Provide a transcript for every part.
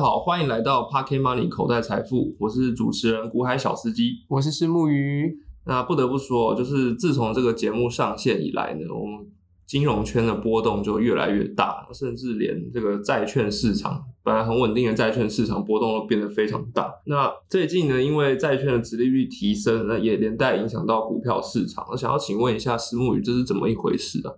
好，欢迎来到 Pocket Money 口袋财富，我是主持人古海小司机。我是石木鱼。那不得不说，就是自从这个节目上线以来呢，我们金融圈的波动就越来越大，甚至连这个债券市场本来很稳定的债券市场波动都变得非常大。那最近呢，因为债券的殖利率提升，那也连带影响到股票市场。我想要请问一下石木鱼，这是怎么一回事啊？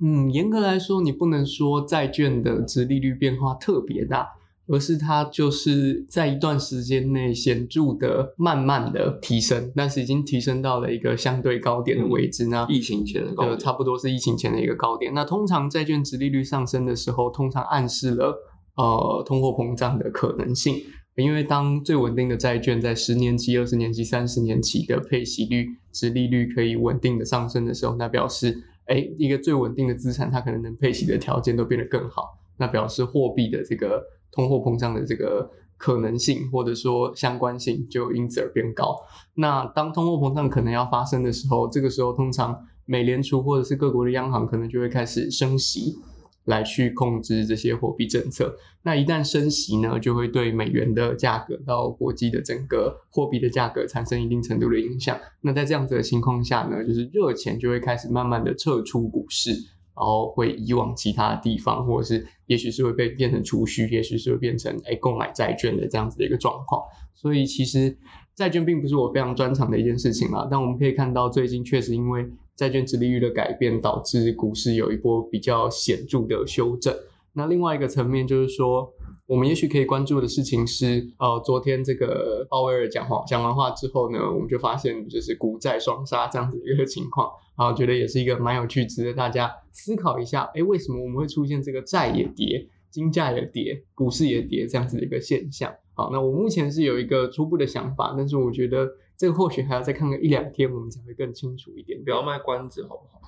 嗯，严格来说，你不能说债券的值利率变化特别大，而是它就是在一段时间内显著的、慢慢的提升，但是已经提升到了一个相对高点的位置。那疫情前的高差不多是疫情前的一个高点。那通常债券值利率上升的时候，通常暗示了呃通货膨胀的可能性。因为当最稳定的债券在十年期、二十年期、三十年期的配息率、值利率可以稳定的上升的时候，那表示哎一个最稳定的资产，它可能能配息的条件都变得更好。那表示货币的这个通货膨胀的这个可能性，或者说相关性，就因此而变高。那当通货膨胀可能要发生的时候，这个时候通常美联储或者是各国的央行可能就会开始升息，来去控制这些货币政策。那一旦升息呢，就会对美元的价格到国际的整个货币的价格产生一定程度的影响。那在这样子的情况下呢，就是热钱就会开始慢慢的撤出股市。然后会移往其他地方，或者是也许是会被变成储蓄，也许是会变成哎购买债券的这样子的一个状况。所以其实债券并不是我非常专长的一件事情啦，但我们可以看到最近确实因为债券殖利率的改变，导致股市有一波比较显著的修正。那另外一个层面就是说。我们也许可以关注的事情是，呃，昨天这个鲍威尔讲话讲完话之后呢，我们就发现就是股债双杀这样子一个情况，啊，觉得也是一个蛮有趣，值得大家思考一下，哎，为什么我们会出现这个债也跌，金价也跌，股市也跌这样子的一个现象？好，那我目前是有一个初步的想法，但是我觉得这个或许还要再看个一两天，我们才会更清楚一点。不要卖关子好不好？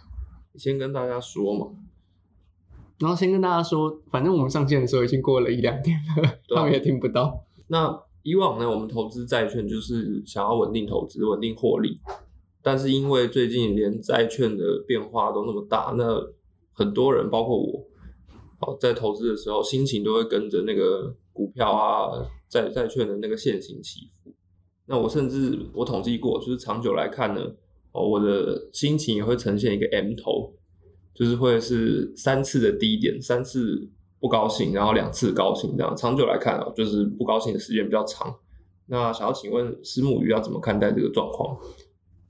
先跟大家说嘛。然后先跟大家说，反正我们上线的时候已经过了一两天了，他们也听不到。那以往呢，我们投资债券就是想要稳定投资、稳定获利，但是因为最近连债券的变化都那么大，那很多人包括我，哦，在投资的时候心情都会跟着那个股票啊、债债券的那个线型起伏。那我甚至我统计过，就是长久来看呢，哦，我的心情也会呈现一个 M 头。就是会是三次的低点，三次不高兴，然后两次高兴，这样长久来看啊，就是不高兴的时间比较长。那想要请问石木鱼要怎么看待这个状况？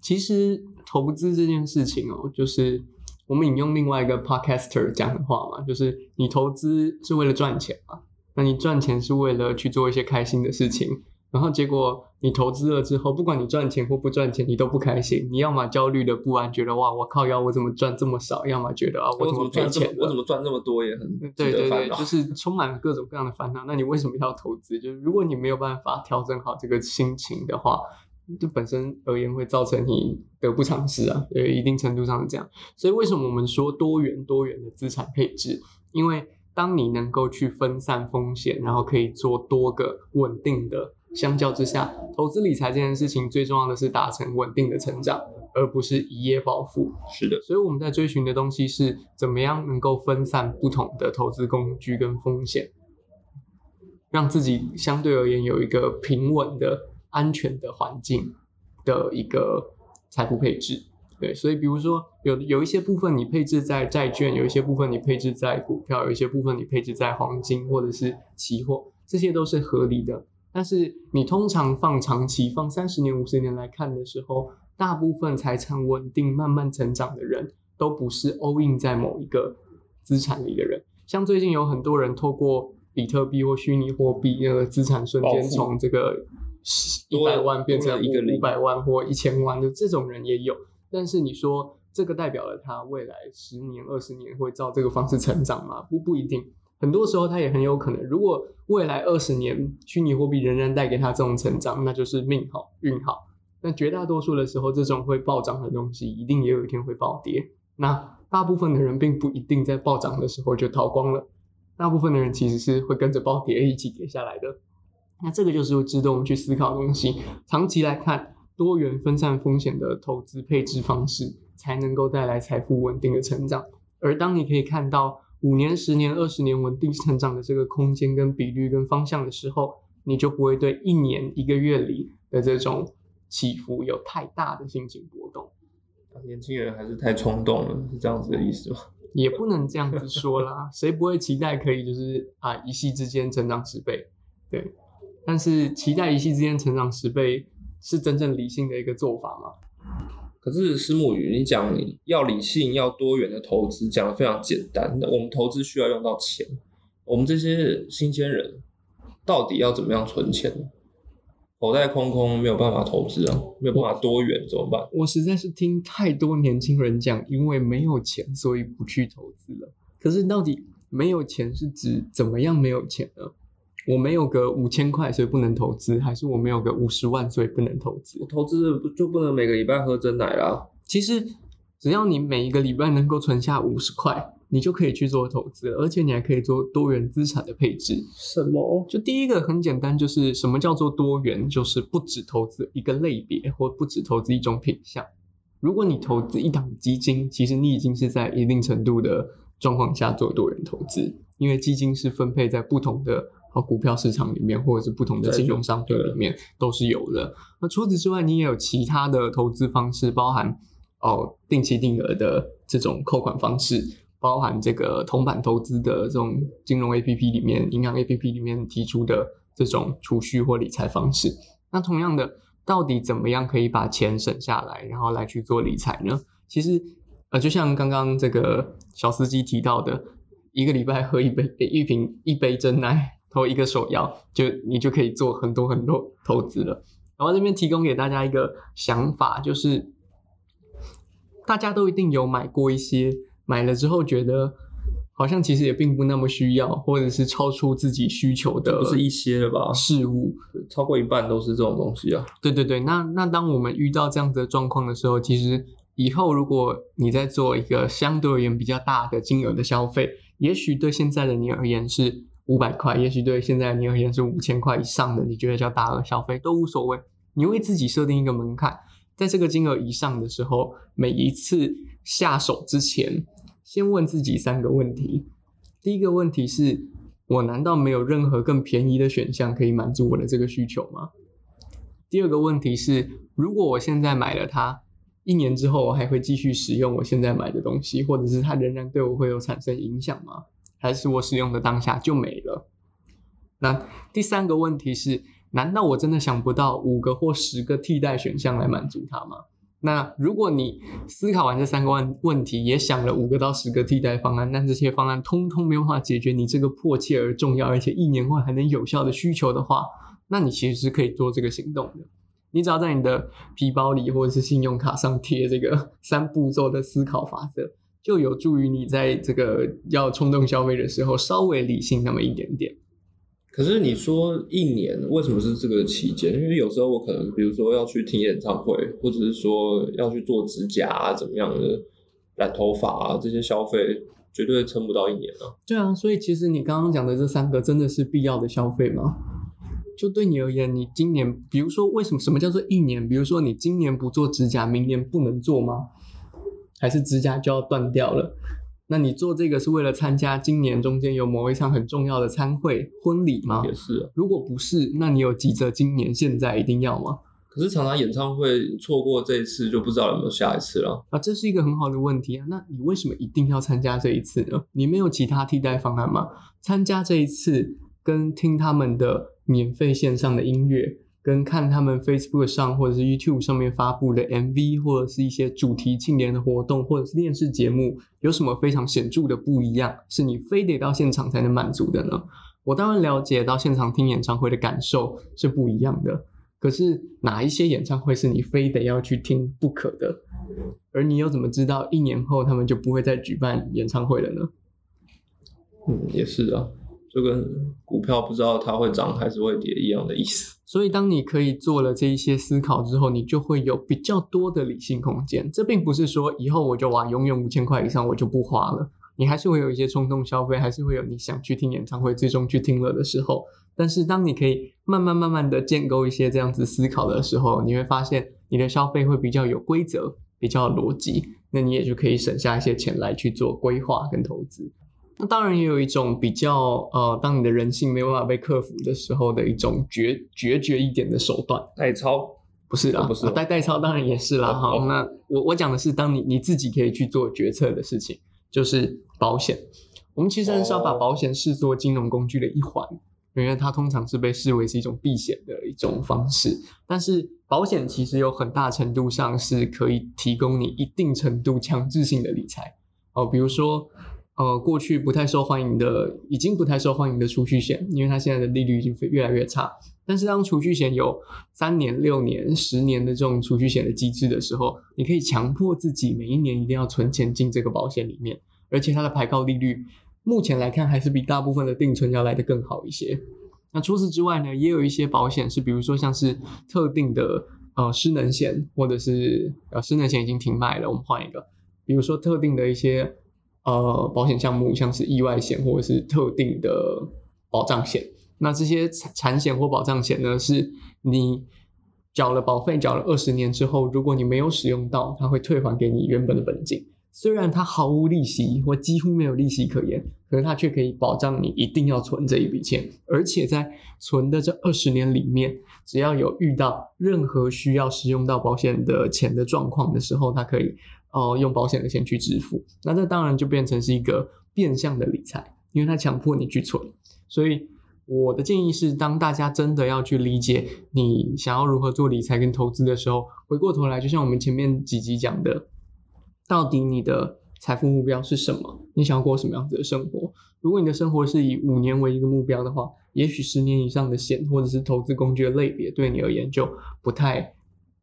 其实投资这件事情哦，就是我们引用另外一个 podcaster 讲的话嘛，就是你投资是为了赚钱嘛，那你赚钱是为了去做一些开心的事情。然后结果你投资了之后，不管你赚钱或不赚钱，你都不开心。你要么焦虑的不安，觉得哇，我靠，要我怎么赚这么少？要么觉得啊，我怎么赔钱？我怎么赚这么多也很对对对，就是 充满了各种各样的烦恼。那你为什么要投资？就是如果你没有办法调整好这个心情的话，就本身而言会造成你得不偿失啊。对一定程度上是这样。所以为什么我们说多元多元的资产配置？因为当你能够去分散风险，然后可以做多个稳定的。相较之下，投资理财这件事情最重要的是达成稳定的成长，而不是一夜暴富。是的，所以我们在追寻的东西是怎么样能够分散不同的投资工具跟风险，让自己相对而言有一个平稳的、安全的环境的一个财富配置。对，所以比如说有有一些部分你配置在债券，有一些部分你配置在股票，有一些部分你配置在黄金或者是期货，这些都是合理的。但是你通常放长期，放三十年、五十年来看的时候，大部分财产稳定、慢慢成长的人，都不是 all in 在某一个资产里的人。像最近有很多人透过比特币或虚拟货币，那个资产瞬间从这个一百万变成一个五百万或一千万的这种人也有。但是你说这个代表了他未来十年、二十年会照这个方式成长吗？不，不一定。很多时候，他也很有可能，如果未来二十年虚拟货币仍然带给他这种成长，那就是命好运好。但绝大多数的时候，这种会暴涨的东西，一定也有一天会暴跌。那大部分的人并不一定在暴涨的时候就逃光了，大部分的人其实是会跟着暴跌一起跌下来的。那这个就是值得我们去思考的东西。长期来看，多元分散风险的投资配置方式，才能够带来财富稳定的成长。而当你可以看到。五年、十年、二十年稳定成长的这个空间、跟比率、跟方向的时候，你就不会对一年、一个月里的这种起伏有太大的心情波动。年轻人还是太冲动了，是这样子的意思吗？也不能这样子说啦，谁不会期待可以就是啊一夕之间成长十倍？对，但是期待一夕之间成长十倍是真正理性的一个做法吗？可是石木鱼，你讲要理性、要多元的投资，讲的非常简单。那我们投资需要用到钱，我们这些新鲜人到底要怎么样存钱？口袋空空，没有办法投资啊，没有办法多元，怎么办？我实在是听太多年轻人讲，因为没有钱，所以不去投资了。可是到底没有钱是指怎么样没有钱呢？我没有个五千块，所以不能投资，还是我没有个五十万，所以不能投资？投资就不能每个礼拜喝真奶啦？其实只要你每一个礼拜能够存下五十块。你就可以去做投资，而且你还可以做多元资产的配置。什么？就第一个很简单，就是什么叫做多元？就是不只投资一个类别，或不只投资一种品项。如果你投资一档基金，其实你已经是在一定程度的状况下做多元投资，因为基金是分配在不同的股票市场里面，或者是不同的金融商品里面都是有的。那除此之外，你也有其他的投资方式，包含哦定期定额的这种扣款方式。包含这个铜板投资的这种金融 A P P 里面，银行 A P P 里面提出的这种储蓄或理财方式。那同样的，到底怎么样可以把钱省下来，然后来去做理财呢？其实，呃，就像刚刚这个小司机提到的，一个礼拜喝一杯一瓶一杯真奶，投一个手摇，就你就可以做很多很多投资了。然后这边提供给大家一个想法，就是大家都一定有买过一些。买了之后觉得好像其实也并不那么需要，或者是超出自己需求的，不是一些了吧？事物超过一半都是这种东西啊。对对对，那那当我们遇到这样子的状况的时候，其实以后如果你在做一个相对而言比较大的金额的消费，也许对现在的你而言是五百块，也许对现在你而言是五千块以上的，你觉得叫大额消费都无所谓。你为自己设定一个门槛，在这个金额以上的时候，每一次下手之前。先问自己三个问题。第一个问题是：我难道没有任何更便宜的选项可以满足我的这个需求吗？第二个问题是：如果我现在买了它，一年之后我还会继续使用我现在买的东西，或者是它仍然对我会有产生影响吗？还是我使用的当下就没了？那第三个问题是：难道我真的想不到五个或十个替代选项来满足它吗？那如果你思考完这三个问问题，也想了五个到十个替代方案，但这些方案通通没有办法解决你这个迫切而重要，而且一年后还能有效的需求的话，那你其实是可以做这个行动的。你只要在你的皮包里或者是信用卡上贴这个三步骤的思考法则，就有助于你在这个要冲动消费的时候稍微理性那么一点点。可是你说一年为什么是这个期间？因为有时候我可能，比如说要去听演唱会，或者是说要去做指甲啊，怎么样的染头发啊，这些消费绝对撑不到一年啊。对啊，所以其实你刚刚讲的这三个真的是必要的消费吗？就对你而言，你今年，比如说为什么什么叫做一年？比如说你今年不做指甲，明年不能做吗？还是指甲就要断掉了？那你做这个是为了参加今年中间有某一场很重要的参会婚礼吗？也是。如果不是，那你有急着今年现在一定要吗？可是常常演唱会错过这一次就不知道有没有下一次了啊，这是一个很好的问题啊。那你为什么一定要参加这一次呢？你没有其他替代方案吗？参加这一次跟听他们的免费线上的音乐。跟看他们 Facebook 上或者是 YouTube 上面发布的 MV，或者是一些主题庆典的活动，或者是电视节目，有什么非常显著的不一样，是你非得到现场才能满足的呢？我当然了解到现场听演唱会的感受是不一样的，可是哪一些演唱会是你非得要去听不可的？而你又怎么知道一年后他们就不会再举办演唱会了呢？嗯，也是啊。就跟股票不知道它会涨还是会跌一样的意思。所以，当你可以做了这一些思考之后，你就会有比较多的理性空间。这并不是说以后我就哇，永远五千块以上我就不花了。你还是会有一些冲动消费，还是会有你想去听演唱会，最终去听了的时候。但是，当你可以慢慢慢慢的建构一些这样子思考的时候，你会发现你的消费会比较有规则，比较逻辑。那你也就可以省下一些钱来去做规划跟投资。那当然也有一种比较呃，当你的人性没有办法被克服的时候的一种决决绝一点的手段。代操不是啦，哦不是啊代代操当然也是啦。哦好，哦那我我讲的是当你你自己可以去做决策的事情，就是保险。我们其实很少把哦保险视作金融工具的一环，因为它通常是被视为是一种避险的一种方式。但是保险其实有很大程度上是可以提供你一定程度强制性的理财哦，比如说。呃，过去不太受欢迎的，已经不太受欢迎的储蓄险，因为它现在的利率已经越来越差。但是当储蓄险有三年、六年、十年的这种储蓄险的机制的时候，你可以强迫自己每一年一定要存钱进这个保险里面，而且它的排高利率目前来看还是比大部分的定存要来得更好一些。那除此之外呢，也有一些保险是，比如说像是特定的呃失能险，或者是呃失能险已经停卖了，我们换一个，比如说特定的一些呃保险项目，像是意外险或者是特定的保障险。那这些产产险或保障险呢，是你缴了保费，缴了二十年之后，如果你没有使用到，它会退还给你原本的本金。虽然它毫无利息或几乎没有利息可言，可是它却可以保障你一定要存这一笔钱，而且在存的这二十年里面，只要有遇到任何需要使用到保险的钱的状况的时候，它可以呃用保险的钱去支付。那这当然就变成是一个变相的理财，因为它强迫你去存。所以我的建议是，当大家真的要去理解你想要如何做理财跟投资的时候，回过头来，就像我们前面几集讲的。到底你的财富目标是什么？你想要过什么样子的生活？如果你的生活是以五年为一个目标的话，也许十年以上的险或者是投资工具的类别对你而言就不太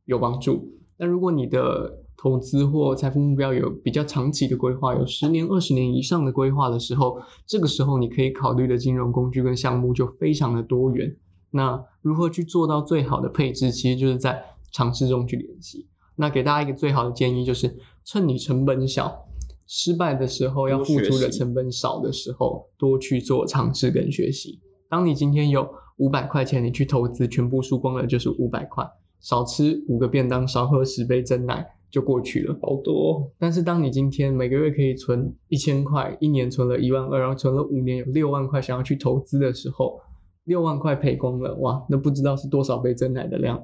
有帮助。但如果你的投资或财富目标有比较长期的规划，有十年、二十年以上的规划的时候，这个时候你可以考虑的金融工具跟项目就非常的多元。那如何去做到最好的配置，其实就是在尝试中去练习。那给大家一个最好的建议就是，趁你成本小、失败的时候要付出的成本少的时候，多去做尝试跟学习。当你今天有五百块钱，你去投资，全部输光了就是五百块，少吃五个便当，少喝十杯真奶就过去了。好多，但是当你今天每个月可以存一千块，一年存了一万二，然后存了五年有六万块，想要去投资的时候，六万块赔光了，哇，那不知道是多少杯真奶的量。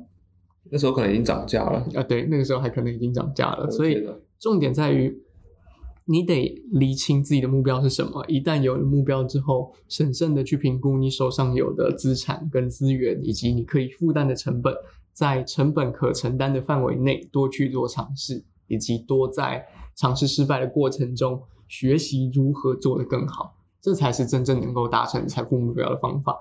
那时候可能已经涨价了。啊，对，那个时候还可能已经涨价了，所以重点在于你得厘清自己的目标是什么。一旦有了目标之后，审慎的去评估你手上有的资产跟资源，以及你可以负担的成本，在成本可承担的范围内多去做尝试，以及多在尝试失败的过程中学习如何做得更好，这才是真正能够达成财富目标的方法。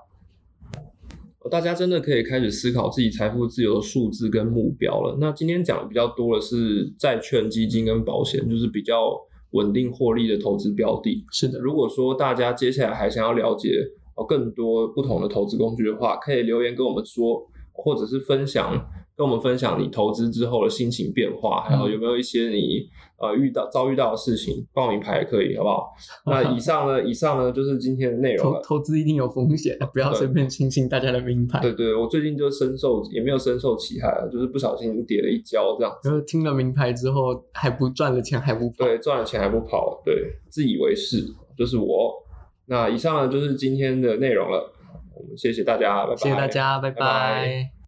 大家真的可以开始思考自己财富自由的数字跟目标了。那今天讲的比较多的是债券、基金跟保险，就是比较稳定获利的投资标的。是的，如果说大家接下来还想要了解哦更多不同的投资工具的话，可以留言跟我们说，或者是分享跟我们分享你投资之后的心情变化，还有有没有一些你呃遇到遭遇到的事情，报名牌也可以，好不好？那以上呢，以上呢就是今天的内容投了。投资一定有风险，不要随便轻信大家的名牌。对对，我最近就深受，也没有深受其害啊，就是不小心跌了一跤这样子。然后听了名牌之后还不赚了钱还不跑，对，赚了钱还不跑，对，自以为是，就是我。那以上呢就是今天的内容了，我们谢谢大家，拜拜。谢谢大家，拜拜拜拜